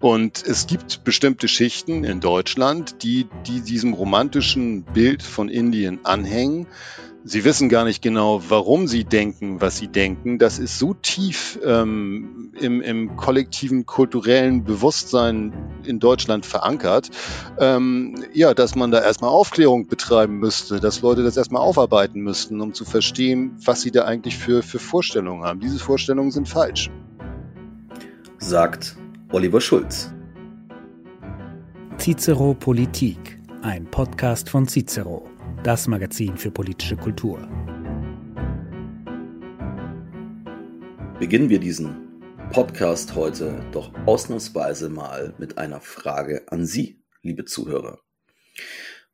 Und es gibt bestimmte Schichten in Deutschland, die, die diesem romantischen Bild von Indien anhängen. Sie wissen gar nicht genau, warum sie denken, was sie denken. Das ist so tief ähm, im, im kollektiven kulturellen Bewusstsein in Deutschland verankert, ähm, ja, dass man da erstmal Aufklärung betreiben müsste, dass Leute das erstmal aufarbeiten müssten, um zu verstehen, was sie da eigentlich für, für Vorstellungen haben. Diese Vorstellungen sind falsch. Sagt Oliver Schulz. Cicero Politik, ein Podcast von Cicero, das Magazin für politische Kultur. Beginnen wir diesen Podcast heute doch ausnahmsweise mal mit einer Frage an Sie, liebe Zuhörer.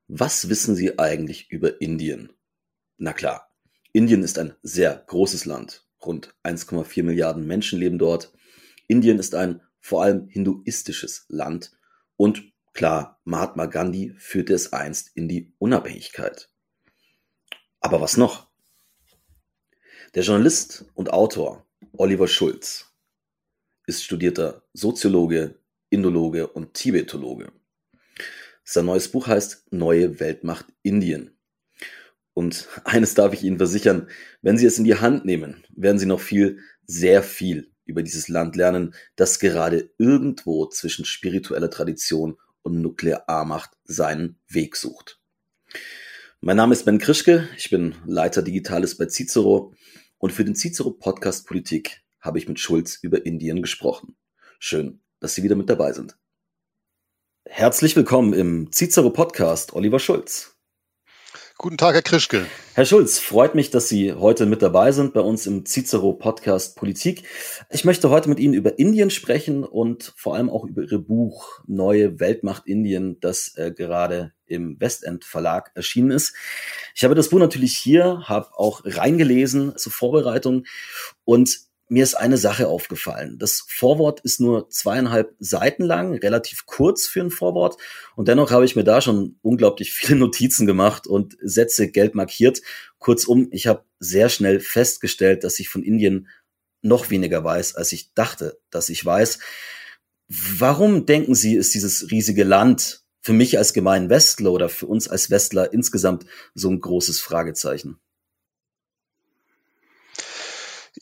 Was wissen Sie eigentlich über Indien? Na klar, Indien ist ein sehr großes Land. Rund 1,4 Milliarden Menschen leben dort. Indien ist ein vor allem hinduistisches Land und klar, Mahatma Gandhi führte es einst in die Unabhängigkeit. Aber was noch? Der Journalist und Autor Oliver Schulz ist studierter Soziologe, Indologe und Tibetologe. Sein neues Buch heißt Neue Weltmacht Indien. Und eines darf ich Ihnen versichern, wenn Sie es in die Hand nehmen, werden Sie noch viel, sehr viel über dieses Land lernen, das gerade irgendwo zwischen spiritueller Tradition und Nuklearmacht seinen Weg sucht. Mein Name ist Ben Krischke, ich bin Leiter Digitales bei Cicero und für den Cicero Podcast Politik habe ich mit Schulz über Indien gesprochen. Schön, dass Sie wieder mit dabei sind. Herzlich willkommen im Cicero Podcast, Oliver Schulz. Guten Tag, Herr Krischke. Herr Schulz, freut mich, dass Sie heute mit dabei sind bei uns im Cicero Podcast Politik. Ich möchte heute mit Ihnen über Indien sprechen und vor allem auch über Ihr Buch Neue Weltmacht Indien, das äh, gerade im Westend Verlag erschienen ist. Ich habe das Buch natürlich hier, habe auch reingelesen zur Vorbereitung und mir ist eine Sache aufgefallen. Das Vorwort ist nur zweieinhalb Seiten lang, relativ kurz für ein Vorwort. Und dennoch habe ich mir da schon unglaublich viele Notizen gemacht und Sätze Geld markiert. Kurzum, ich habe sehr schnell festgestellt, dass ich von Indien noch weniger weiß, als ich dachte, dass ich weiß. Warum denken Sie, ist dieses riesige Land für mich als gemeinen Westler oder für uns als Westler insgesamt so ein großes Fragezeichen?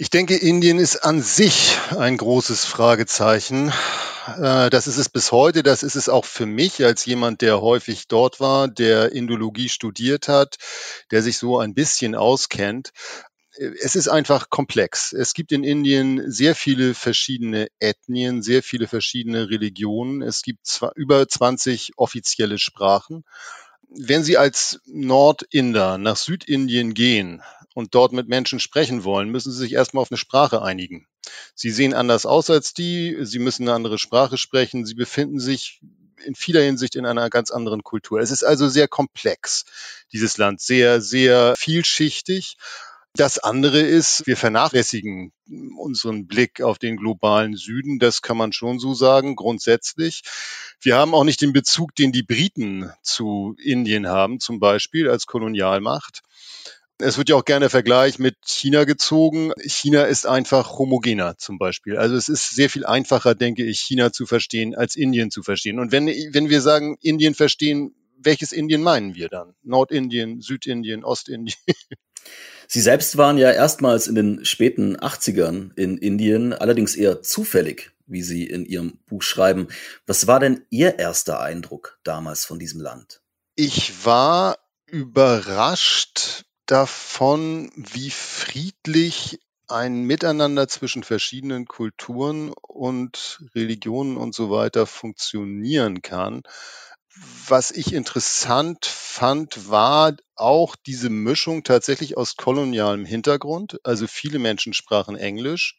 Ich denke, Indien ist an sich ein großes Fragezeichen. Äh, das ist es bis heute. Das ist es auch für mich als jemand, der häufig dort war, der Indologie studiert hat, der sich so ein bisschen auskennt. Es ist einfach komplex. Es gibt in Indien sehr viele verschiedene Ethnien, sehr viele verschiedene Religionen. Es gibt über 20 offizielle Sprachen. Wenn Sie als Nordinder nach Südindien gehen, und dort mit Menschen sprechen wollen, müssen sie sich erstmal auf eine Sprache einigen. Sie sehen anders aus als die, sie müssen eine andere Sprache sprechen, sie befinden sich in vieler Hinsicht in einer ganz anderen Kultur. Es ist also sehr komplex, dieses Land, sehr, sehr vielschichtig. Das andere ist, wir vernachlässigen unseren Blick auf den globalen Süden. Das kann man schon so sagen, grundsätzlich. Wir haben auch nicht den Bezug, den die Briten zu Indien haben, zum Beispiel als Kolonialmacht. Es wird ja auch gerne Vergleich mit China gezogen. China ist einfach homogener zum Beispiel. Also es ist sehr viel einfacher, denke ich, China zu verstehen, als Indien zu verstehen. Und wenn, wenn wir sagen, Indien verstehen, welches Indien meinen wir dann? Nordindien, Südindien, Ostindien? Sie selbst waren ja erstmals in den späten 80ern in Indien, allerdings eher zufällig, wie Sie in Ihrem Buch schreiben. Was war denn Ihr erster Eindruck damals von diesem Land? Ich war überrascht davon, wie friedlich ein Miteinander zwischen verschiedenen Kulturen und Religionen und so weiter funktionieren kann. Was ich interessant fand, war auch diese Mischung tatsächlich aus kolonialem Hintergrund. Also viele Menschen sprachen Englisch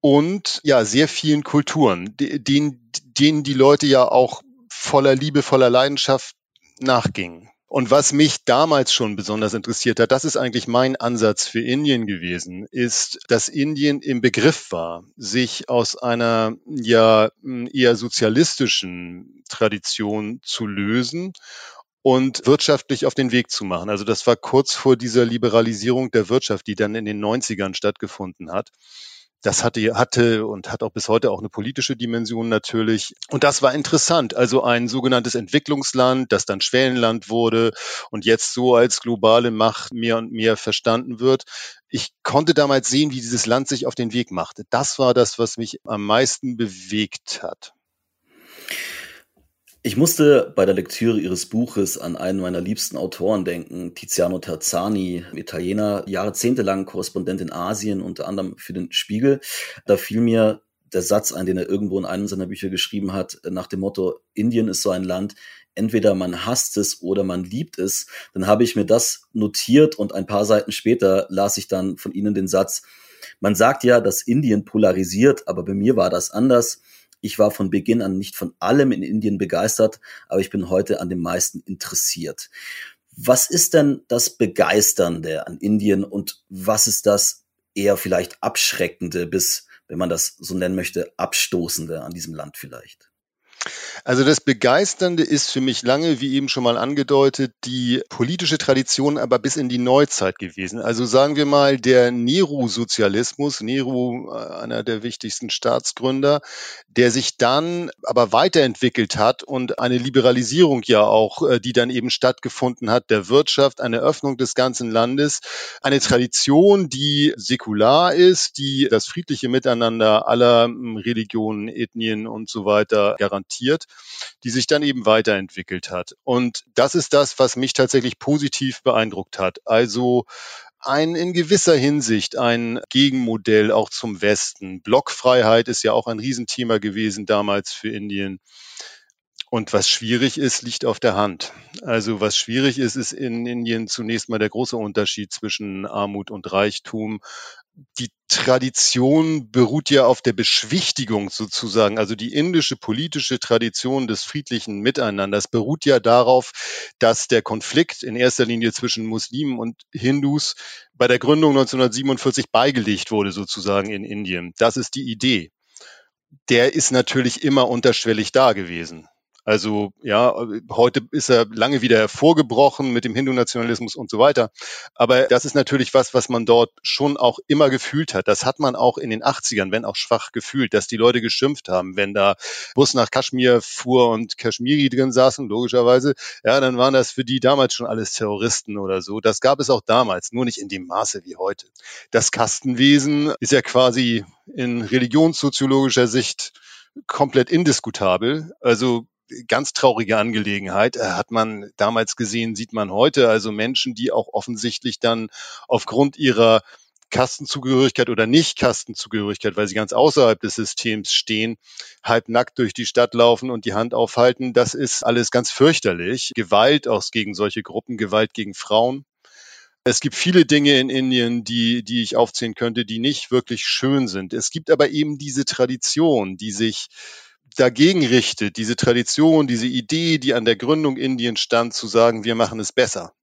und ja, sehr vielen Kulturen, denen, denen die Leute ja auch voller Liebe, voller Leidenschaft nachgingen. Und was mich damals schon besonders interessiert hat, das ist eigentlich mein Ansatz für Indien gewesen, ist, dass Indien im Begriff war, sich aus einer ja eher sozialistischen Tradition zu lösen und wirtschaftlich auf den Weg zu machen. Also das war kurz vor dieser Liberalisierung der Wirtschaft, die dann in den 90ern stattgefunden hat. Das hatte, hatte und hat auch bis heute auch eine politische Dimension natürlich. Und das war interessant. Also ein sogenanntes Entwicklungsland, das dann Schwellenland wurde und jetzt so als globale Macht mehr und mehr verstanden wird. Ich konnte damals sehen, wie dieses Land sich auf den Weg machte. Das war das, was mich am meisten bewegt hat. Ich musste bei der Lektüre Ihres Buches an einen meiner liebsten Autoren denken, Tiziano Terzani, Italiener, jahrzehntelang Korrespondent in Asien, unter anderem für den Spiegel. Da fiel mir der Satz ein, den er irgendwo in einem seiner Bücher geschrieben hat, nach dem Motto, Indien ist so ein Land, entweder man hasst es oder man liebt es. Dann habe ich mir das notiert und ein paar Seiten später las ich dann von Ihnen den Satz, man sagt ja, dass Indien polarisiert, aber bei mir war das anders. Ich war von Beginn an nicht von allem in Indien begeistert, aber ich bin heute an dem meisten interessiert. Was ist denn das Begeisternde an Indien und was ist das eher vielleicht Abschreckende bis, wenn man das so nennen möchte, Abstoßende an diesem Land vielleicht? Also das Begeisternde ist für mich lange, wie eben schon mal angedeutet, die politische Tradition aber bis in die Neuzeit gewesen. Also sagen wir mal, der Nehru-Sozialismus, Nehru, äh, einer der wichtigsten Staatsgründer, der sich dann aber weiterentwickelt hat und eine Liberalisierung ja auch, äh, die dann eben stattgefunden hat, der Wirtschaft, eine Öffnung des ganzen Landes, eine Tradition, die säkular ist, die das friedliche Miteinander aller Religionen, Ethnien und so weiter garantiert die sich dann eben weiterentwickelt hat. Und das ist das, was mich tatsächlich positiv beeindruckt hat. Also ein in gewisser Hinsicht ein Gegenmodell auch zum Westen. Blockfreiheit ist ja auch ein Riesenthema gewesen damals für Indien. Und was schwierig ist, liegt auf der Hand. Also was schwierig ist, ist in Indien zunächst mal der große Unterschied zwischen Armut und Reichtum die Tradition beruht ja auf der Beschwichtigung sozusagen. Also die indische politische Tradition des friedlichen Miteinanders beruht ja darauf, dass der Konflikt in erster Linie zwischen Muslimen und Hindus bei der Gründung 1947 beigelegt wurde sozusagen in Indien. Das ist die Idee. Der ist natürlich immer unterschwellig da gewesen. Also ja, heute ist er lange wieder hervorgebrochen mit dem Hindu-Nationalismus und so weiter. Aber das ist natürlich was, was man dort schon auch immer gefühlt hat. Das hat man auch in den 80ern, wenn auch schwach gefühlt, dass die Leute geschimpft haben, wenn da Bus nach Kaschmir fuhr und Kaschmiri drin saßen, logischerweise. Ja, dann waren das für die damals schon alles Terroristen oder so. Das gab es auch damals, nur nicht in dem Maße wie heute. Das Kastenwesen ist ja quasi in religionssoziologischer Sicht komplett indiskutabel. Also ganz traurige Angelegenheit. Äh, hat man damals gesehen, sieht man heute. Also Menschen, die auch offensichtlich dann aufgrund ihrer Kastenzugehörigkeit oder Nicht-Kastenzugehörigkeit, weil sie ganz außerhalb des Systems stehen, halb nackt durch die Stadt laufen und die Hand aufhalten. Das ist alles ganz fürchterlich. Gewalt auch gegen solche Gruppen, Gewalt gegen Frauen. Es gibt viele Dinge in Indien, die, die ich aufzählen könnte, die nicht wirklich schön sind. Es gibt aber eben diese Tradition, die sich dagegen richtet, diese Tradition, diese Idee, die an der Gründung Indiens stand, zu sagen, wir machen es besser.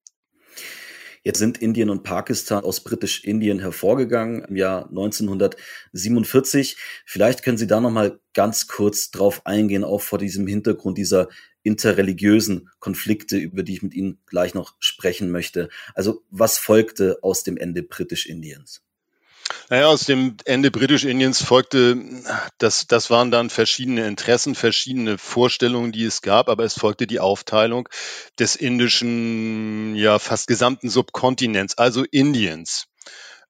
Jetzt sind Indien und Pakistan aus Britisch-Indien hervorgegangen im Jahr 1947. Vielleicht können Sie da noch mal ganz kurz drauf eingehen, auch vor diesem Hintergrund dieser interreligiösen Konflikte, über die ich mit Ihnen gleich noch sprechen möchte. Also was folgte aus dem Ende Britisch-Indiens? Naja, aus dem Ende Britisch-Indiens folgte, das, das waren dann verschiedene Interessen, verschiedene Vorstellungen, die es gab, aber es folgte die Aufteilung des indischen, ja, fast gesamten Subkontinents, also Indiens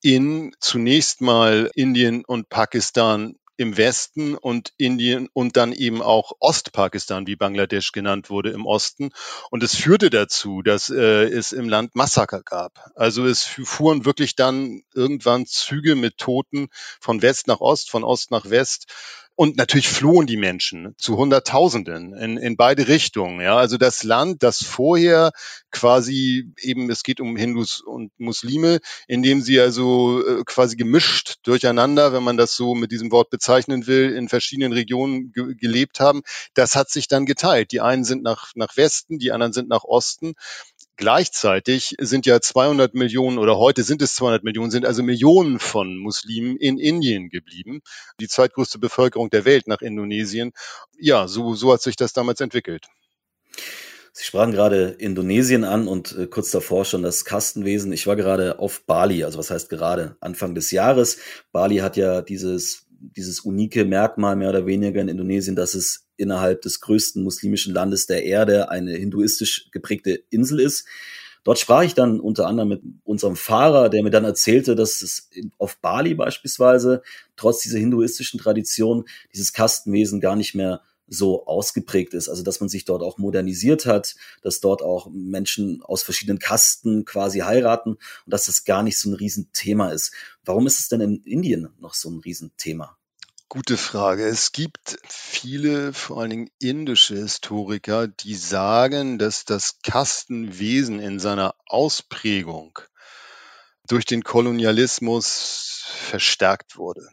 in zunächst mal Indien und Pakistan im Westen und Indien und dann eben auch Ostpakistan, wie Bangladesch genannt wurde, im Osten. Und es führte dazu, dass äh, es im Land Massaker gab. Also es fuhren wirklich dann irgendwann Züge mit Toten von West nach Ost, von Ost nach West und natürlich flohen die Menschen zu Hunderttausenden in, in beide Richtungen. Ja, also das Land, das vorher quasi eben, es geht um Hindus und Muslime, in dem sie also äh, quasi gemischt durcheinander, wenn man das so mit diesem Wort bezeichnen will, in verschiedenen Regionen ge gelebt haben. Das hat sich dann geteilt. Die einen sind nach, nach Westen, die anderen sind nach Osten. Gleichzeitig sind ja 200 Millionen oder heute sind es 200 Millionen, sind also Millionen von Muslimen in Indien geblieben. Die zweitgrößte Bevölkerung der Welt nach Indonesien. Ja, so, so hat sich das damals entwickelt. Sie sprachen gerade Indonesien an und äh, kurz davor schon das Kastenwesen. Ich war gerade auf Bali, also was heißt gerade Anfang des Jahres. Bali hat ja dieses, dieses unike Merkmal mehr oder weniger in Indonesien, dass es innerhalb des größten muslimischen Landes der Erde eine hinduistisch geprägte Insel ist. Dort sprach ich dann unter anderem mit unserem Fahrer, der mir dann erzählte, dass es auf Bali beispielsweise trotz dieser hinduistischen Tradition dieses Kastenwesen gar nicht mehr so ausgeprägt ist. Also dass man sich dort auch modernisiert hat, dass dort auch Menschen aus verschiedenen Kasten quasi heiraten und dass das gar nicht so ein Riesenthema ist. Warum ist es denn in Indien noch so ein Riesenthema? Gute Frage. Es gibt viele, vor allen Dingen indische Historiker, die sagen, dass das Kastenwesen in seiner Ausprägung durch den Kolonialismus verstärkt wurde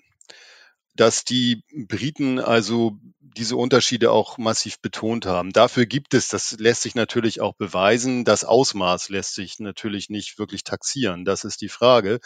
dass die Briten also diese Unterschiede auch massiv betont haben. Dafür gibt es, das lässt sich natürlich auch beweisen, das Ausmaß lässt sich natürlich nicht wirklich taxieren. Das ist die Frage.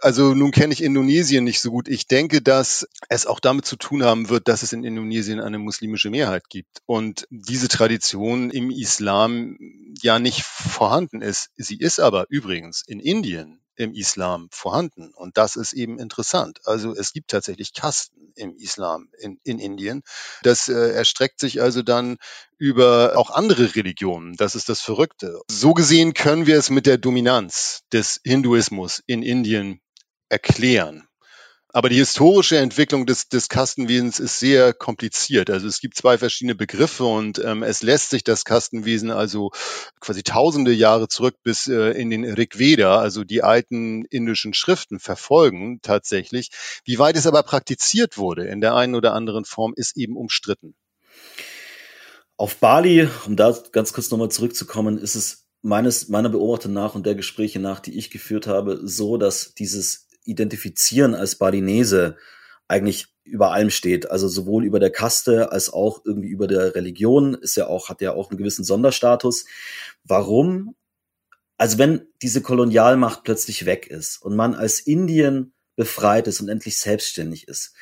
Also nun kenne ich Indonesien nicht so gut. Ich denke, dass es auch damit zu tun haben wird, dass es in Indonesien eine muslimische Mehrheit gibt und diese Tradition im Islam ja nicht vorhanden ist. Sie ist aber übrigens in Indien im Islam vorhanden. Und das ist eben interessant. Also es gibt tatsächlich Kasten im Islam in, in Indien. Das äh, erstreckt sich also dann über auch andere Religionen. Das ist das Verrückte. So gesehen können wir es mit der Dominanz des Hinduismus in Indien erklären. Aber die historische Entwicklung des, des Kastenwesens ist sehr kompliziert. Also es gibt zwei verschiedene Begriffe und ähm, es lässt sich das Kastenwesen also quasi tausende Jahre zurück bis äh, in den Rigveda, also die alten indischen Schriften verfolgen tatsächlich. Wie weit es aber praktiziert wurde in der einen oder anderen Form, ist eben umstritten. Auf Bali, um da ganz kurz nochmal zurückzukommen, ist es meines, meiner Beobachtung nach und der Gespräche nach, die ich geführt habe, so, dass dieses Identifizieren als Balinese eigentlich über allem steht. Also sowohl über der Kaste als auch irgendwie über der Religion ist ja auch, hat ja auch einen gewissen Sonderstatus. Warum? Also wenn diese Kolonialmacht plötzlich weg ist und man als Indien befreit ist und endlich selbstständig ist,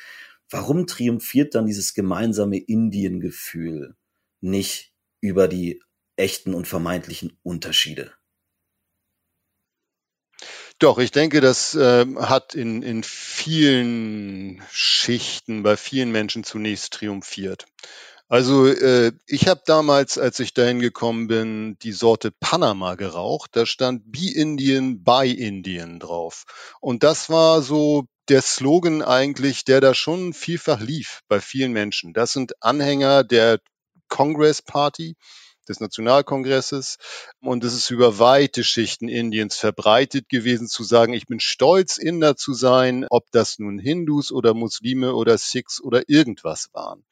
warum triumphiert dann dieses gemeinsame Indien-Gefühl nicht über die echten und vermeintlichen Unterschiede? Doch, ich denke, das äh, hat in, in vielen Schichten bei vielen Menschen zunächst triumphiert. Also äh, ich habe damals, als ich dahin gekommen bin, die Sorte Panama geraucht. Da stand Be Indian, by Indian drauf. Und das war so der Slogan eigentlich, der da schon vielfach lief bei vielen Menschen. Das sind Anhänger der Congress Party, des Nationalkongresses. Und es ist über weite Schichten Indiens verbreitet gewesen, zu sagen, ich bin stolz, Inder zu sein, ob das nun Hindus oder Muslime oder Sikhs oder irgendwas waren.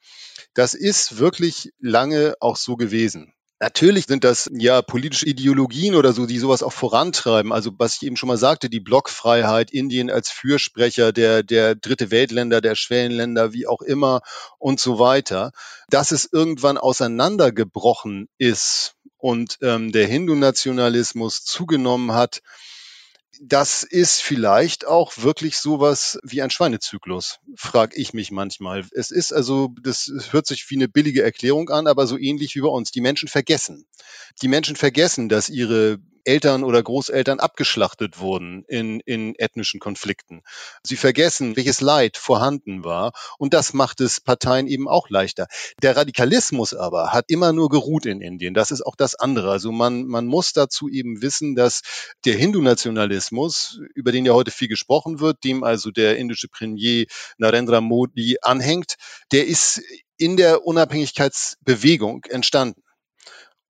Das ist wirklich lange auch so gewesen. Natürlich sind das ja politische Ideologien oder so, die sowas auch vorantreiben. Also was ich eben schon mal sagte, die Blockfreiheit, Indien als Fürsprecher der, der dritte Weltländer, der Schwellenländer, wie auch immer und so weiter. Dass es irgendwann auseinandergebrochen ist und ähm, der Hindu-Nationalismus zugenommen hat, das ist vielleicht auch wirklich sowas wie ein Schweinezyklus, frage ich mich manchmal. Es ist also, das hört sich wie eine billige Erklärung an, aber so ähnlich wie bei uns. Die Menschen vergessen. Die Menschen vergessen, dass ihre Eltern oder Großeltern abgeschlachtet wurden in, in ethnischen Konflikten. Sie vergessen, welches Leid vorhanden war und das macht es Parteien eben auch leichter. Der Radikalismus aber hat immer nur geruht in Indien. Das ist auch das andere. Also man, man muss dazu eben wissen, dass der Hindu-Nationalismus, über den ja heute viel gesprochen wird, dem also der indische Premier Narendra Modi anhängt, der ist in der Unabhängigkeitsbewegung entstanden.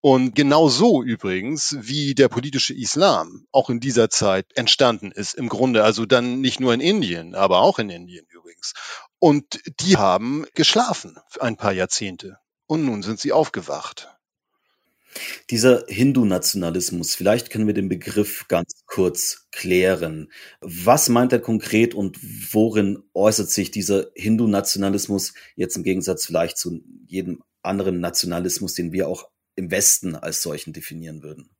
Und genau so übrigens, wie der politische Islam auch in dieser Zeit entstanden ist, im Grunde, also dann nicht nur in Indien, aber auch in Indien übrigens. Und die haben geschlafen für ein paar Jahrzehnte. Und nun sind sie aufgewacht. Dieser Hindu-Nationalismus, vielleicht können wir den Begriff ganz kurz klären. Was meint er konkret und worin äußert sich dieser Hindu-Nationalismus jetzt im Gegensatz vielleicht zu jedem anderen Nationalismus, den wir auch im Westen als solchen definieren würden?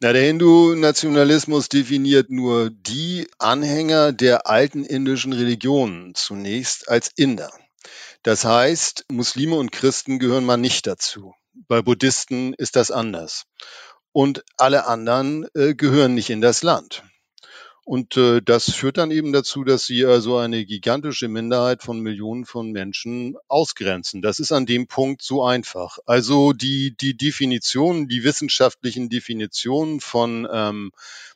Na, der Hindu-Nationalismus definiert nur die Anhänger der alten indischen Religionen zunächst als Inder. Das heißt, Muslime und Christen gehören mal nicht dazu. Bei Buddhisten ist das anders. Und alle anderen äh, gehören nicht in das Land. Und äh, das führt dann eben dazu, dass sie also eine gigantische Minderheit von Millionen von Menschen ausgrenzen. Das ist an dem Punkt so einfach. Also die, die Definitionen, die wissenschaftlichen Definitionen von, ähm,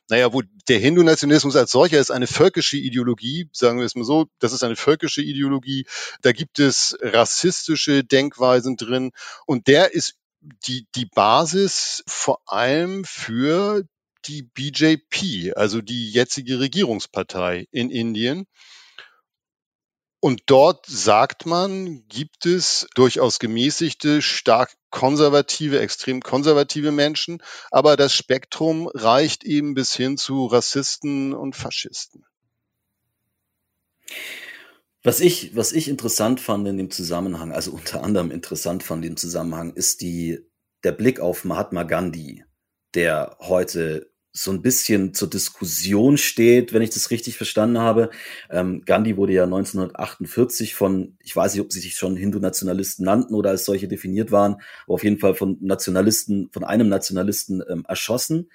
naja, wo der Hindu-Nationalismus als solcher ist eine völkische Ideologie, sagen wir es mal so, das ist eine völkische Ideologie. Da gibt es rassistische Denkweisen drin und der ist die, die Basis vor allem für die BJP, also die jetzige Regierungspartei in Indien. Und dort sagt man, gibt es durchaus gemäßigte, stark konservative, extrem konservative Menschen, aber das Spektrum reicht eben bis hin zu Rassisten und Faschisten. Was ich, was ich interessant fand in dem Zusammenhang, also unter anderem interessant fand im Zusammenhang, ist die, der Blick auf Mahatma Gandhi, der heute so ein bisschen zur Diskussion steht, wenn ich das richtig verstanden habe. Ähm, Gandhi wurde ja 1948 von, ich weiß nicht, ob sie sich schon Hindu-Nationalisten nannten oder als solche definiert waren, aber auf jeden Fall von Nationalisten, von einem Nationalisten ähm, erschossen.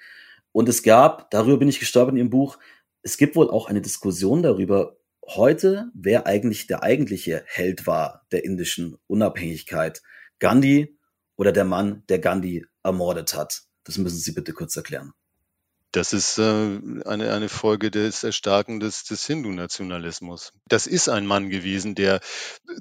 Und es gab, darüber bin ich gestorben in ihrem Buch, es gibt wohl auch eine Diskussion darüber, heute, wer eigentlich der eigentliche Held war der indischen Unabhängigkeit. Gandhi oder der Mann, der Gandhi ermordet hat. Das müssen Sie bitte kurz erklären. Das ist äh, eine, eine Folge des Erstarken des, des Hindu-Nationalismus. Das ist ein Mann gewesen, der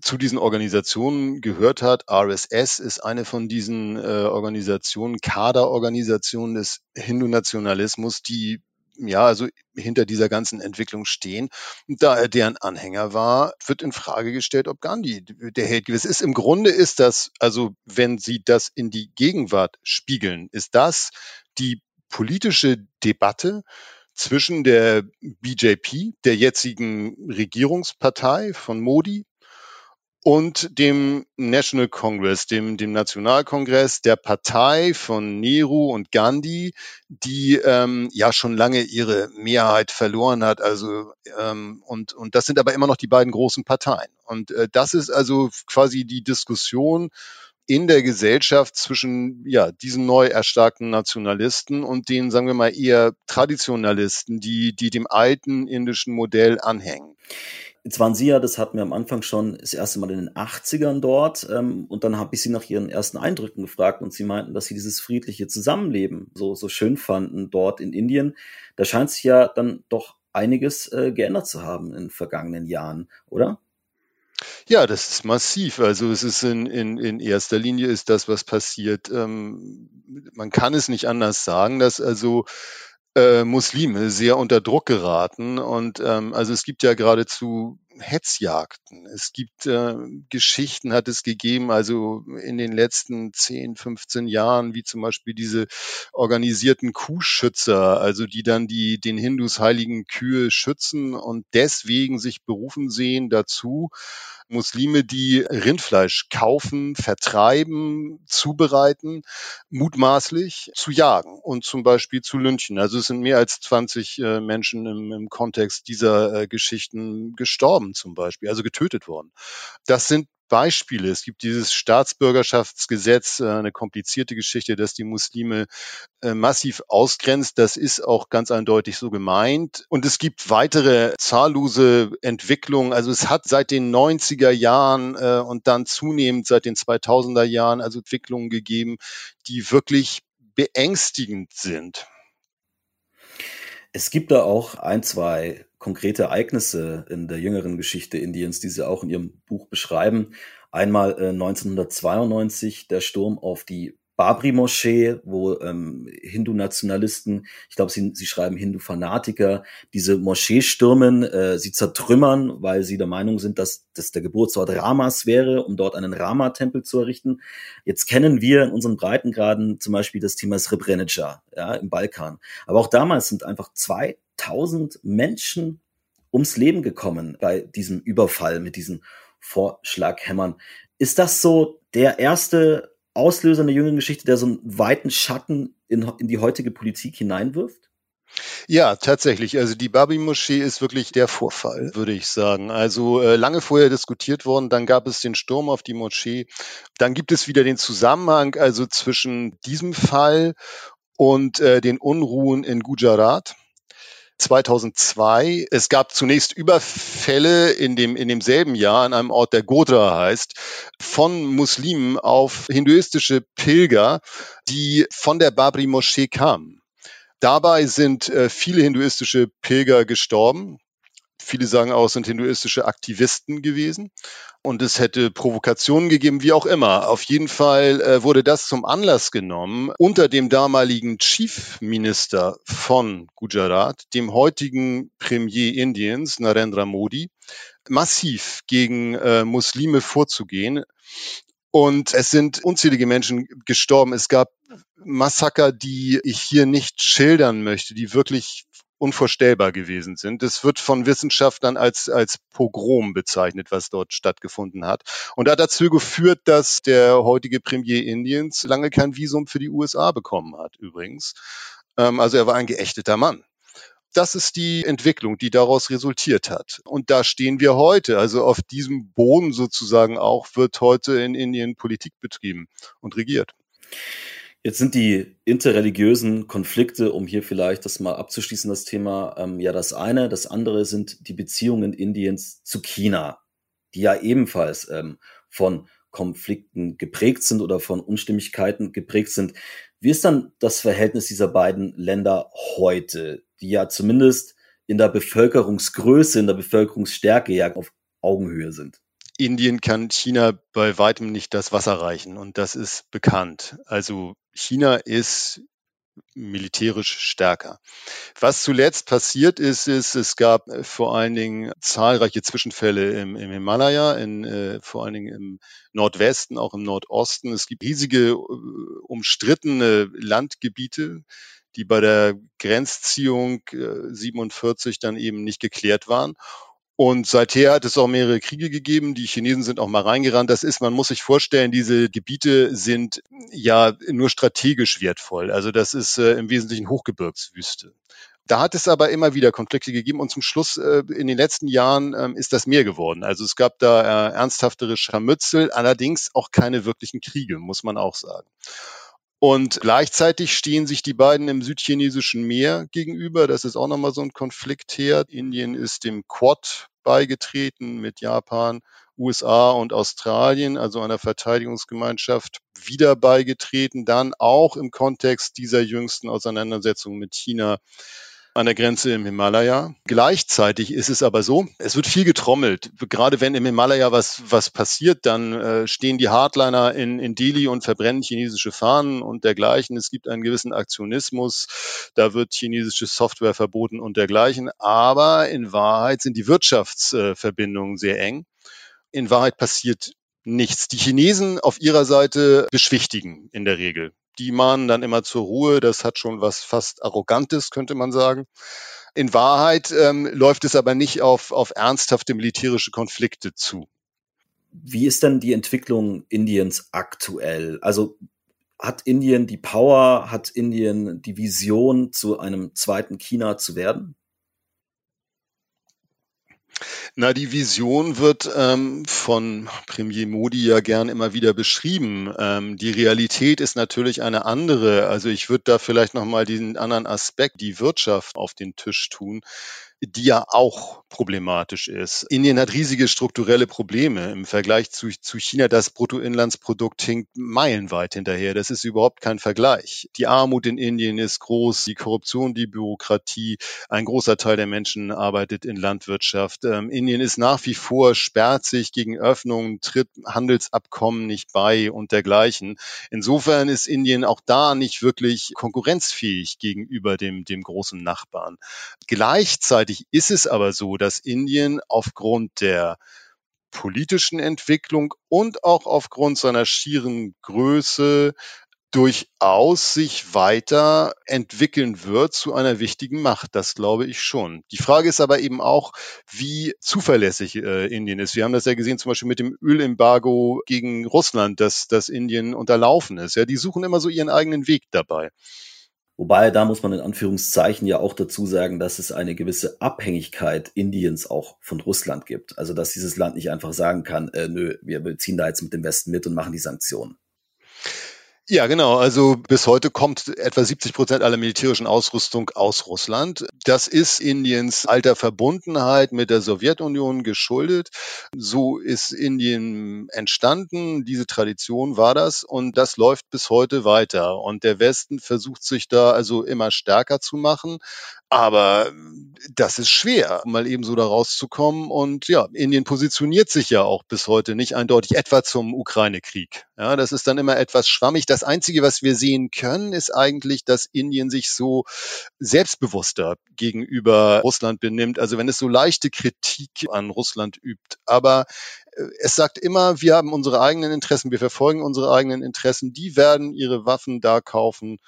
zu diesen Organisationen gehört hat. RSS ist eine von diesen äh, Organisationen, Kaderorganisationen des Hindu-Nationalismus, die ja, also hinter dieser ganzen Entwicklung stehen. Da er deren Anhänger war, wird in Frage gestellt, ob Gandhi der Held gewesen ist. Im Grunde ist das, also wenn Sie das in die Gegenwart spiegeln, ist das die politische Debatte zwischen der BJP, der jetzigen Regierungspartei von Modi, und dem National Congress, dem, dem Nationalkongress der Partei von Nehru und Gandhi, die ähm, ja schon lange ihre Mehrheit verloren hat. Also ähm, und und das sind aber immer noch die beiden großen Parteien. Und äh, das ist also quasi die Diskussion in der Gesellschaft zwischen ja, diesen neu erstarkten Nationalisten und den, sagen wir mal, eher Traditionalisten, die, die dem alten indischen Modell anhängen. Jetzt waren Sie ja, das hatten wir am Anfang schon, das erste Mal in den 80ern dort. Ähm, und dann habe ich Sie nach Ihren ersten Eindrücken gefragt und Sie meinten, dass Sie dieses friedliche Zusammenleben so, so schön fanden dort in Indien. Da scheint sich ja dann doch einiges äh, geändert zu haben in den vergangenen Jahren, oder? Ja, das ist massiv. Also es ist in, in, in erster Linie ist das, was passiert. Ähm, man kann es nicht anders sagen, dass also äh, Muslime sehr unter Druck geraten. Und ähm, also es gibt ja geradezu Hetzjagden. Es gibt äh, Geschichten, hat es gegeben, also in den letzten 10, 15 Jahren, wie zum Beispiel diese organisierten Kuhschützer, also die dann die den Hindus heiligen Kühe schützen und deswegen sich berufen sehen dazu, Muslime, die Rindfleisch kaufen, vertreiben, zubereiten, mutmaßlich zu jagen und zum Beispiel zu lynchen. Also es sind mehr als 20 äh, Menschen im, im Kontext dieser äh, Geschichten gestorben zum Beispiel, also getötet worden. Das sind Beispiele. Es gibt dieses Staatsbürgerschaftsgesetz, äh, eine komplizierte Geschichte, das die Muslime äh, massiv ausgrenzt. Das ist auch ganz eindeutig so gemeint. Und es gibt weitere zahllose Entwicklungen. Also es hat seit den 90er Jahren äh, und dann zunehmend seit den 2000er Jahren also Entwicklungen gegeben, die wirklich beängstigend sind. Es gibt da auch ein, zwei konkrete Ereignisse in der jüngeren Geschichte Indiens, die Sie auch in Ihrem Buch beschreiben. Einmal äh, 1992 der Sturm auf die Babri-Moschee, wo ähm, Hindu-Nationalisten, ich glaube, sie, sie schreiben Hindu-Fanatiker, diese Moschee stürmen, äh, sie zertrümmern, weil sie der Meinung sind, dass das der Geburtsort Ramas wäre, um dort einen Rama-Tempel zu errichten. Jetzt kennen wir in unseren Breitengraden zum Beispiel das Thema Srebrenica ja, im Balkan. Aber auch damals sind einfach 2000 Menschen ums Leben gekommen bei diesem Überfall mit diesen Vorschlaghämmern. Ist das so der erste Auslöser in der jüngeren Geschichte, der so einen weiten Schatten in, in die heutige Politik hineinwirft? Ja, tatsächlich. Also die Babi-Moschee ist wirklich der Vorfall, würde ich sagen. Also äh, lange vorher diskutiert worden, dann gab es den Sturm auf die Moschee. Dann gibt es wieder den Zusammenhang also zwischen diesem Fall und äh, den Unruhen in Gujarat. 2002. Es gab zunächst Überfälle in dem, in demselben Jahr an einem Ort, der Godra heißt, von Muslimen auf hinduistische Pilger, die von der Babri-Moschee kamen. Dabei sind äh, viele hinduistische Pilger gestorben. Viele sagen auch, sind hinduistische Aktivisten gewesen. Und es hätte Provokationen gegeben, wie auch immer. Auf jeden Fall äh, wurde das zum Anlass genommen, unter dem damaligen Chief Minister von Gujarat, dem heutigen Premier Indiens, Narendra Modi, massiv gegen äh, Muslime vorzugehen. Und es sind unzählige Menschen gestorben. Es gab Massaker, die ich hier nicht schildern möchte, die wirklich unvorstellbar gewesen sind. Es wird von Wissenschaftlern als, als Pogrom bezeichnet, was dort stattgefunden hat. Und hat dazu geführt, dass der heutige Premier Indiens lange kein Visum für die USA bekommen hat, übrigens. Ähm, also er war ein geächteter Mann. Das ist die Entwicklung, die daraus resultiert hat. Und da stehen wir heute. Also auf diesem Boden sozusagen auch wird heute in Indien Politik betrieben und regiert. Jetzt sind die interreligiösen Konflikte, um hier vielleicht das mal abzuschließen, das Thema, ähm, ja das eine. Das andere sind die Beziehungen Indiens zu China, die ja ebenfalls ähm, von Konflikten geprägt sind oder von Unstimmigkeiten geprägt sind. Wie ist dann das Verhältnis dieser beiden Länder heute, die ja zumindest in der Bevölkerungsgröße, in der Bevölkerungsstärke ja auf Augenhöhe sind? Indien kann China bei weitem nicht das Wasser reichen und das ist bekannt. Also China ist militärisch stärker. Was zuletzt passiert ist, ist, es gab äh, vor allen Dingen zahlreiche Zwischenfälle im, im Himalaya, in, äh, vor allen Dingen im Nordwesten, auch im Nordosten. Es gibt riesige, äh, umstrittene Landgebiete, die bei der Grenzziehung äh, 47 dann eben nicht geklärt waren. Und seither hat es auch mehrere Kriege gegeben. Die Chinesen sind auch mal reingerannt. Das ist, man muss sich vorstellen, diese Gebiete sind ja nur strategisch wertvoll. Also das ist äh, im Wesentlichen Hochgebirgswüste. Da hat es aber immer wieder Konflikte gegeben und zum Schluss äh, in den letzten Jahren ähm, ist das mehr geworden. Also es gab da äh, ernsthaftere Scharmützel, allerdings auch keine wirklichen Kriege, muss man auch sagen. Und gleichzeitig stehen sich die beiden im südchinesischen Meer gegenüber. Das ist auch nochmal so ein Konfliktherd. Indien ist dem Quad beigetreten mit Japan, USA und Australien, also einer Verteidigungsgemeinschaft, wieder beigetreten, dann auch im Kontext dieser jüngsten Auseinandersetzung mit China an der Grenze im Himalaya. Gleichzeitig ist es aber so, es wird viel getrommelt. Gerade wenn im Himalaya was, was passiert, dann äh, stehen die Hardliner in, in Delhi und verbrennen chinesische Fahnen und dergleichen. Es gibt einen gewissen Aktionismus. Da wird chinesische Software verboten und dergleichen. Aber in Wahrheit sind die Wirtschaftsverbindungen sehr eng. In Wahrheit passiert nichts. Die Chinesen auf ihrer Seite beschwichtigen in der Regel die mahnen dann immer zur Ruhe. Das hat schon was fast Arrogantes, könnte man sagen. In Wahrheit ähm, läuft es aber nicht auf, auf ernsthafte militärische Konflikte zu. Wie ist denn die Entwicklung Indiens aktuell? Also hat Indien die Power, hat Indien die Vision, zu einem zweiten China zu werden? Na, die Vision wird ähm, von Premier Modi ja gern immer wieder beschrieben. Ähm, die Realität ist natürlich eine andere. Also ich würde da vielleicht nochmal diesen anderen Aspekt, die Wirtschaft, auf den Tisch tun die ja auch problematisch ist. Indien hat riesige strukturelle Probleme im Vergleich zu, zu China. Das Bruttoinlandsprodukt hinkt meilenweit hinterher. Das ist überhaupt kein Vergleich. Die Armut in Indien ist groß, die Korruption, die Bürokratie. Ein großer Teil der Menschen arbeitet in Landwirtschaft. Ähm, Indien ist nach wie vor sperrt sich gegen Öffnungen, tritt Handelsabkommen nicht bei und dergleichen. Insofern ist Indien auch da nicht wirklich konkurrenzfähig gegenüber dem, dem großen Nachbarn. Gleichzeitig Gleichzeitig ist es aber so, dass Indien aufgrund der politischen Entwicklung und auch aufgrund seiner schieren Größe durchaus sich weiter entwickeln wird zu einer wichtigen Macht. Das glaube ich schon. Die Frage ist aber eben auch, wie zuverlässig äh, Indien ist. Wir haben das ja gesehen, zum Beispiel mit dem Ölembargo gegen Russland, dass, dass Indien unterlaufen ist. Ja, die suchen immer so ihren eigenen Weg dabei. Wobei, da muss man in Anführungszeichen ja auch dazu sagen, dass es eine gewisse Abhängigkeit Indiens auch von Russland gibt. Also, dass dieses Land nicht einfach sagen kann, äh, nö, wir ziehen da jetzt mit dem Westen mit und machen die Sanktionen. Ja, genau. Also bis heute kommt etwa 70 Prozent aller militärischen Ausrüstung aus Russland. Das ist Indiens alter Verbundenheit mit der Sowjetunion geschuldet. So ist Indien entstanden. Diese Tradition war das und das läuft bis heute weiter. Und der Westen versucht sich da also immer stärker zu machen. Aber das ist schwer, mal eben so da rauszukommen. Und ja, Indien positioniert sich ja auch bis heute nicht eindeutig, etwa zum Ukraine-Krieg. Ja, das ist dann immer etwas schwammig. Das Einzige, was wir sehen können, ist eigentlich, dass Indien sich so selbstbewusster gegenüber Russland benimmt. Also wenn es so leichte Kritik an Russland übt. Aber äh, es sagt immer, wir haben unsere eigenen Interessen, wir verfolgen unsere eigenen Interessen. Die werden ihre Waffen da kaufen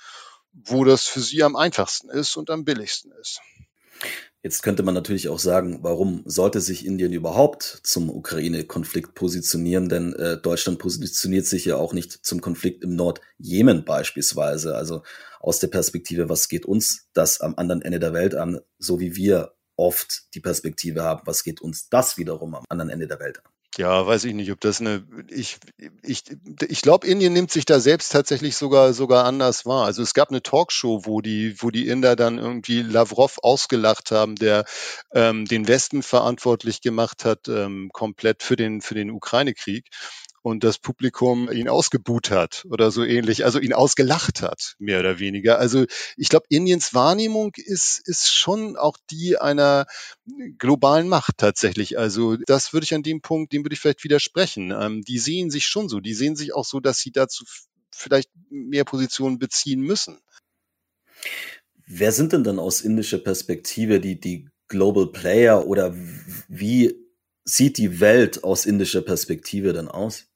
wo das für sie am einfachsten ist und am billigsten ist. Jetzt könnte man natürlich auch sagen, warum sollte sich Indien überhaupt zum Ukraine-Konflikt positionieren? Denn äh, Deutschland positioniert sich ja auch nicht zum Konflikt im Nordjemen beispielsweise. Also aus der Perspektive, was geht uns das am anderen Ende der Welt an, so wie wir oft die Perspektive haben, was geht uns das wiederum am anderen Ende der Welt an? Ja, weiß ich nicht, ob das eine. Ich, ich, ich glaube, Indien nimmt sich da selbst tatsächlich sogar sogar anders wahr. Also es gab eine Talkshow, wo die, wo die Inder dann irgendwie Lavrov ausgelacht haben, der ähm, den Westen verantwortlich gemacht hat, ähm, komplett für den für den Ukraine-Krieg und das Publikum ihn ausgebuht hat oder so ähnlich, also ihn ausgelacht hat, mehr oder weniger. Also ich glaube, Indiens Wahrnehmung ist, ist schon auch die einer globalen Macht tatsächlich. Also das würde ich an dem Punkt, dem würde ich vielleicht widersprechen. Ähm, die sehen sich schon so, die sehen sich auch so, dass sie dazu vielleicht mehr Positionen beziehen müssen. Wer sind denn dann aus indischer Perspektive die, die Global Player oder wie sieht die Welt aus indischer Perspektive dann aus?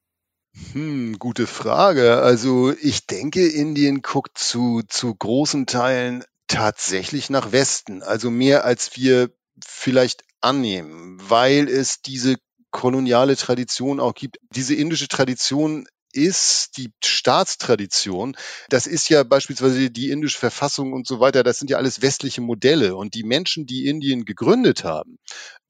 Hm, gute Frage. Also ich denke, Indien guckt zu, zu großen Teilen tatsächlich nach Westen, also mehr als wir vielleicht annehmen, weil es diese koloniale Tradition auch gibt. Diese indische Tradition ist die Staatstradition. Das ist ja beispielsweise die indische Verfassung und so weiter. Das sind ja alles westliche Modelle. Und die Menschen, die Indien gegründet haben,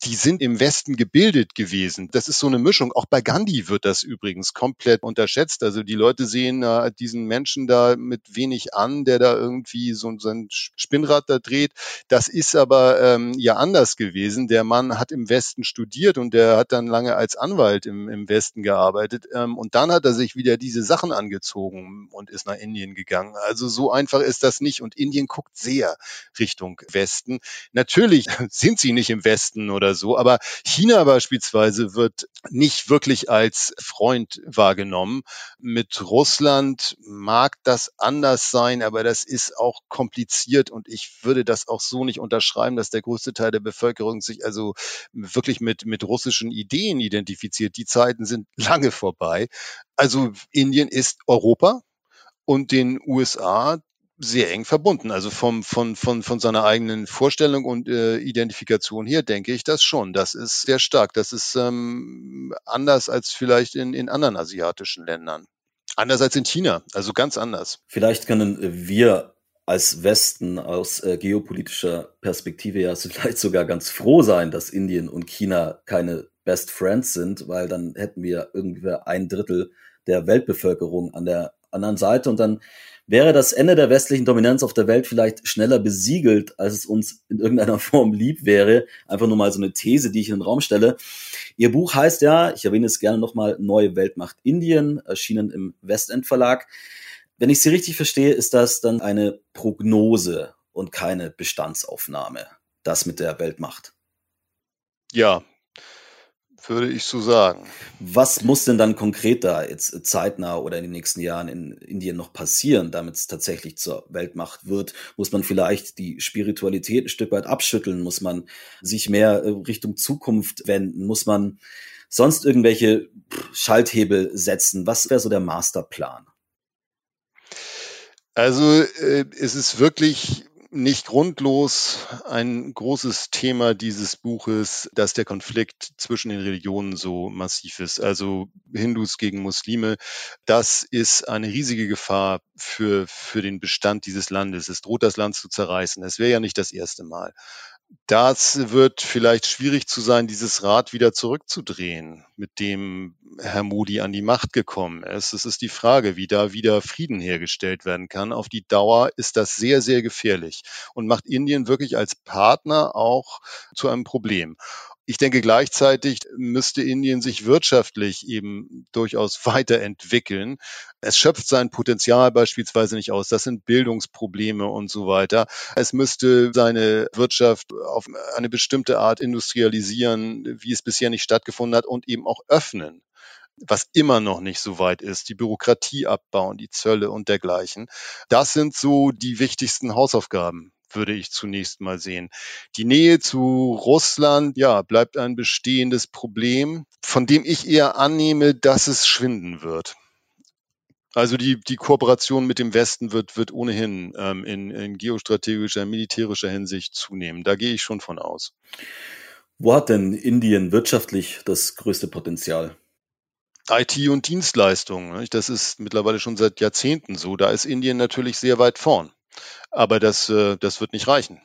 die sind im Westen gebildet gewesen. Das ist so eine Mischung. Auch bei Gandhi wird das übrigens komplett unterschätzt. Also die Leute sehen äh, diesen Menschen da mit wenig an, der da irgendwie so sein Spinnrad da dreht. Das ist aber ähm, ja anders gewesen. Der Mann hat im Westen studiert und der hat dann lange als Anwalt im, im Westen gearbeitet. Ähm, und dann hat er sich wieder diese Sachen angezogen und ist nach Indien gegangen. Also so einfach ist das nicht. Und Indien guckt sehr Richtung Westen. Natürlich sind sie nicht im Westen oder oder so. Aber China beispielsweise wird nicht wirklich als Freund wahrgenommen. Mit Russland mag das anders sein, aber das ist auch kompliziert und ich würde das auch so nicht unterschreiben, dass der größte Teil der Bevölkerung sich also wirklich mit, mit russischen Ideen identifiziert. Die Zeiten sind lange vorbei. Also Indien ist Europa und den USA sehr eng verbunden. Also vom, von, von, von seiner eigenen Vorstellung und äh, Identifikation her denke ich das schon. Das ist sehr stark. Das ist ähm, anders als vielleicht in, in anderen asiatischen Ländern. Anders als in China, also ganz anders. Vielleicht können wir als Westen aus äh, geopolitischer Perspektive ja vielleicht sogar ganz froh sein, dass Indien und China keine Best Friends sind, weil dann hätten wir irgendwie ein Drittel der Weltbevölkerung an der anderen Seite und dann wäre das Ende der westlichen Dominanz auf der Welt vielleicht schneller besiegelt, als es uns in irgendeiner Form lieb wäre. Einfach nur mal so eine These, die ich in den Raum stelle. Ihr Buch heißt ja, ich erwähne es gerne nochmal, Neue Weltmacht Indien, erschienen im Westend Verlag. Wenn ich Sie richtig verstehe, ist das dann eine Prognose und keine Bestandsaufnahme, das mit der Weltmacht. Ja, würde ich so sagen. Was muss denn dann konkret da jetzt zeitnah oder in den nächsten Jahren in Indien noch passieren, damit es tatsächlich zur Weltmacht wird? Muss man vielleicht die Spiritualität ein Stück weit abschütteln? Muss man sich mehr äh, Richtung Zukunft wenden? Muss man sonst irgendwelche Schalthebel setzen? Was wäre so der Masterplan? Also äh, es ist wirklich nicht grundlos ein großes Thema dieses Buches, dass der Konflikt zwischen den Religionen so massiv ist. Also Hindus gegen Muslime, das ist eine riesige Gefahr für, für den Bestand dieses Landes. Es droht das Land zu zerreißen. Es wäre ja nicht das erste Mal. Das wird vielleicht schwierig zu sein, dieses Rad wieder zurückzudrehen, mit dem Herr Modi an die Macht gekommen ist. Es ist die Frage, wie da wieder Frieden hergestellt werden kann. Auf die Dauer ist das sehr, sehr gefährlich und macht Indien wirklich als Partner auch zu einem Problem. Ich denke, gleichzeitig müsste Indien sich wirtschaftlich eben durchaus weiterentwickeln. Es schöpft sein Potenzial beispielsweise nicht aus. Das sind Bildungsprobleme und so weiter. Es müsste seine Wirtschaft auf eine bestimmte Art industrialisieren, wie es bisher nicht stattgefunden hat und eben auch öffnen was immer noch nicht so weit ist, die Bürokratie abbauen, die Zölle und dergleichen. Das sind so die wichtigsten Hausaufgaben würde ich zunächst mal sehen. Die Nähe zu Russland, ja, bleibt ein bestehendes Problem, von dem ich eher annehme, dass es schwinden wird. Also die, die Kooperation mit dem Westen wird, wird ohnehin ähm, in, in geostrategischer, militärischer Hinsicht zunehmen. Da gehe ich schon von aus. Wo hat denn Indien wirtschaftlich das größte Potenzial? IT und Dienstleistungen. Das ist mittlerweile schon seit Jahrzehnten so. Da ist Indien natürlich sehr weit vorn. Aber das, äh, das wird nicht reichen.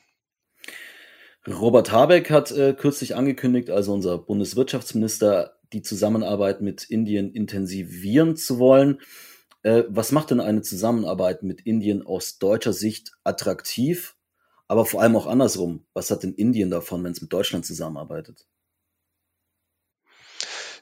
Robert Habeck hat äh, kürzlich angekündigt, also unser Bundeswirtschaftsminister, die Zusammenarbeit mit Indien intensivieren zu wollen. Äh, was macht denn eine Zusammenarbeit mit Indien aus deutscher Sicht attraktiv, aber vor allem auch andersrum? Was hat denn Indien davon, wenn es mit Deutschland zusammenarbeitet?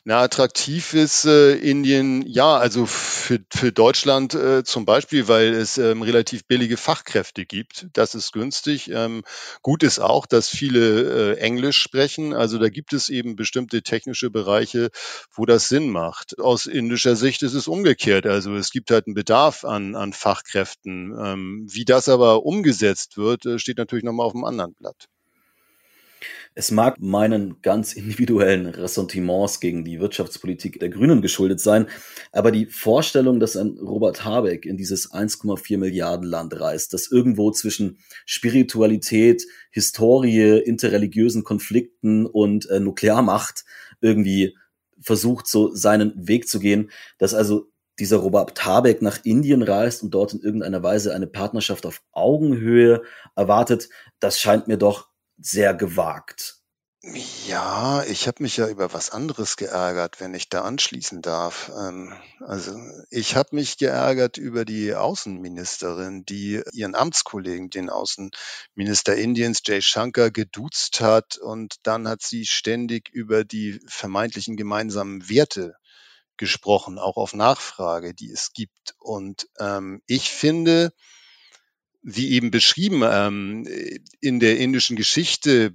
Na, attraktiv ist äh, Indien, ja, also für, für Deutschland äh, zum Beispiel, weil es ähm, relativ billige Fachkräfte gibt. Das ist günstig. Ähm, gut ist auch, dass viele äh, Englisch sprechen. Also da gibt es eben bestimmte technische Bereiche, wo das Sinn macht. Aus indischer Sicht ist es umgekehrt. Also es gibt halt einen Bedarf an, an Fachkräften. Ähm, wie das aber umgesetzt wird, äh, steht natürlich nochmal auf dem anderen Blatt. Es mag meinen ganz individuellen Ressentiments gegen die Wirtschaftspolitik der Grünen geschuldet sein, aber die Vorstellung, dass ein Robert Habeck in dieses 1,4 Milliarden Land reist, das irgendwo zwischen Spiritualität, Historie, interreligiösen Konflikten und äh, Nuklearmacht irgendwie versucht, so seinen Weg zu gehen, dass also dieser Robert Habeck nach Indien reist und dort in irgendeiner Weise eine Partnerschaft auf Augenhöhe erwartet, das scheint mir doch sehr gewagt. Ja, ich habe mich ja über was anderes geärgert, wenn ich da anschließen darf. Ähm, also ich habe mich geärgert über die Außenministerin, die ihren Amtskollegen, den Außenminister Indiens, Jay Shankar, geduzt hat und dann hat sie ständig über die vermeintlichen gemeinsamen Werte gesprochen, auch auf Nachfrage, die es gibt. Und ähm, ich finde, wie eben beschrieben, ähm, in der indischen Geschichte,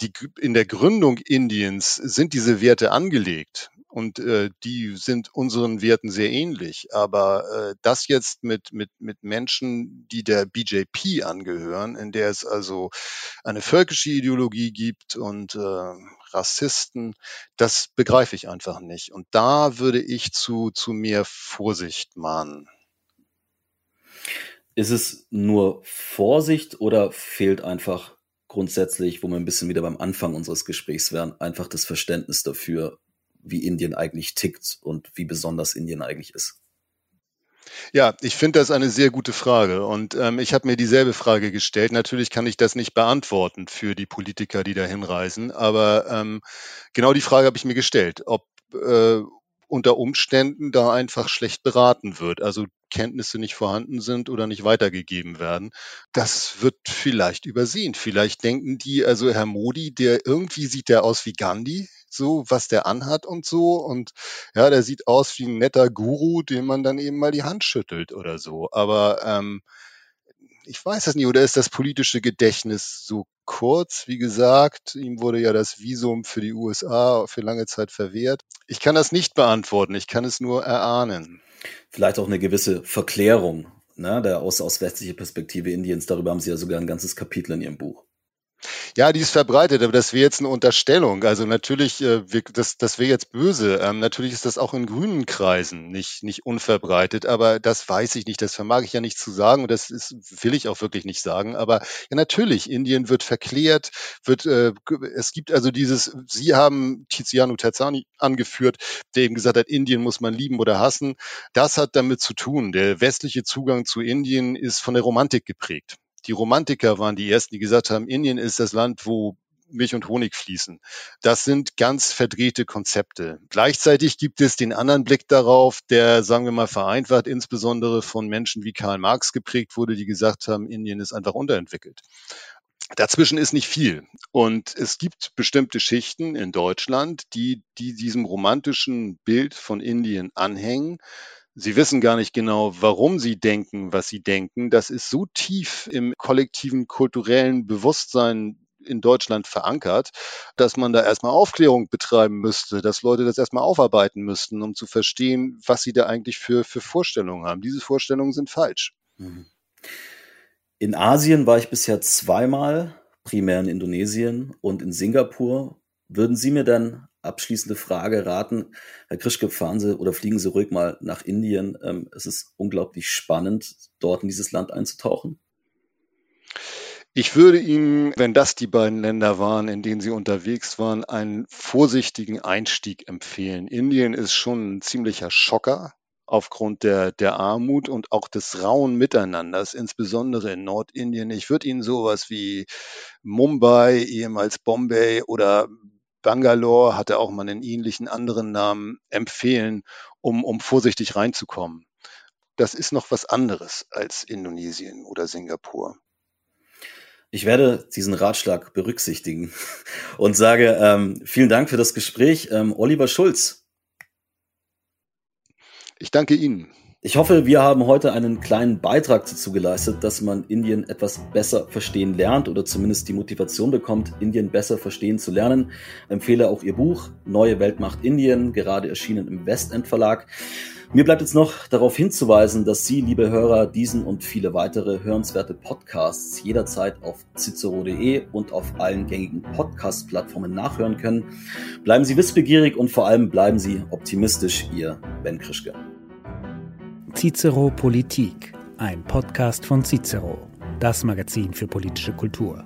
die, in der Gründung Indiens sind diese Werte angelegt und äh, die sind unseren Werten sehr ähnlich. Aber äh, das jetzt mit, mit, mit Menschen, die der BJP angehören, in der es also eine völkische Ideologie gibt und äh, Rassisten, das begreife ich einfach nicht. Und da würde ich zu, zu mehr Vorsicht mahnen. Ist es nur Vorsicht oder fehlt einfach grundsätzlich, wo wir ein bisschen wieder beim Anfang unseres Gesprächs wären, einfach das Verständnis dafür, wie Indien eigentlich tickt und wie besonders Indien eigentlich ist? Ja, ich finde das eine sehr gute Frage und ähm, ich habe mir dieselbe Frage gestellt. Natürlich kann ich das nicht beantworten für die Politiker, die da hinreisen, aber ähm, genau die Frage habe ich mir gestellt, ob äh, unter Umständen da einfach schlecht beraten wird, also Kenntnisse nicht vorhanden sind oder nicht weitergegeben werden. Das wird vielleicht übersehen. Vielleicht denken die, also Herr Modi, der irgendwie sieht der aus wie Gandhi, so was der anhat und so und ja, der sieht aus wie ein netter Guru, dem man dann eben mal die Hand schüttelt oder so. Aber ähm, ich weiß es nicht, oder ist das politische Gedächtnis so kurz? Wie gesagt, ihm wurde ja das Visum für die USA für lange Zeit verwehrt. Ich kann das nicht beantworten, ich kann es nur erahnen. Vielleicht auch eine gewisse Verklärung ne, der aus, aus westlicher Perspektive Indiens. Darüber haben Sie ja sogar ein ganzes Kapitel in Ihrem Buch. Ja, die ist verbreitet, aber das wäre jetzt eine Unterstellung. Also natürlich, äh, das, das wäre jetzt böse. Ähm, natürlich ist das auch in grünen Kreisen nicht, nicht unverbreitet, aber das weiß ich nicht. Das vermag ich ja nicht zu sagen und das ist, will ich auch wirklich nicht sagen. Aber ja, natürlich, Indien wird verklärt, wird, äh, es gibt also dieses, Sie haben Tiziano Terzani angeführt, der eben gesagt hat, Indien muss man lieben oder hassen. Das hat damit zu tun. Der westliche Zugang zu Indien ist von der Romantik geprägt. Die Romantiker waren die ersten, die gesagt haben, Indien ist das Land, wo Milch und Honig fließen. Das sind ganz verdrehte Konzepte. Gleichzeitig gibt es den anderen Blick darauf, der, sagen wir mal, vereinfacht, insbesondere von Menschen wie Karl Marx geprägt wurde, die gesagt haben, Indien ist einfach unterentwickelt. Dazwischen ist nicht viel. Und es gibt bestimmte Schichten in Deutschland, die, die diesem romantischen Bild von Indien anhängen, Sie wissen gar nicht genau, warum Sie denken, was Sie denken. Das ist so tief im kollektiven kulturellen Bewusstsein in Deutschland verankert, dass man da erstmal Aufklärung betreiben müsste, dass Leute das erstmal aufarbeiten müssten, um zu verstehen, was sie da eigentlich für, für Vorstellungen haben. Diese Vorstellungen sind falsch. Mhm. In Asien war ich bisher zweimal, primär in Indonesien und in Singapur. Würden Sie mir dann abschließende Frage raten. Herr Krischke, fahren Sie oder fliegen Sie ruhig mal nach Indien. Ähm, es ist unglaublich spannend, dort in dieses Land einzutauchen. Ich würde Ihnen, wenn das die beiden Länder waren, in denen Sie unterwegs waren, einen vorsichtigen Einstieg empfehlen. Indien ist schon ein ziemlicher Schocker aufgrund der, der Armut und auch des rauen Miteinanders, insbesondere in Nordindien. Ich würde Ihnen sowas wie Mumbai, ehemals Bombay oder Bangalore hatte auch mal einen ähnlichen anderen Namen empfehlen, um, um vorsichtig reinzukommen. Das ist noch was anderes als Indonesien oder Singapur. Ich werde diesen Ratschlag berücksichtigen und sage ähm, vielen Dank für das Gespräch. Ähm, Oliver Schulz. Ich danke Ihnen. Ich hoffe, wir haben heute einen kleinen Beitrag dazu geleistet, dass man Indien etwas besser verstehen lernt oder zumindest die Motivation bekommt, Indien besser verstehen zu lernen. empfehle auch Ihr Buch Neue Weltmacht Indien, gerade erschienen im Westend Verlag. Mir bleibt jetzt noch darauf hinzuweisen, dass Sie, liebe Hörer, diesen und viele weitere hörenswerte Podcasts jederzeit auf cicero.de und auf allen gängigen Podcast-Plattformen nachhören können. Bleiben Sie wissbegierig und vor allem bleiben Sie optimistisch, Ihr Ben Krischke. Cicero Politik, ein Podcast von Cicero, das Magazin für politische Kultur.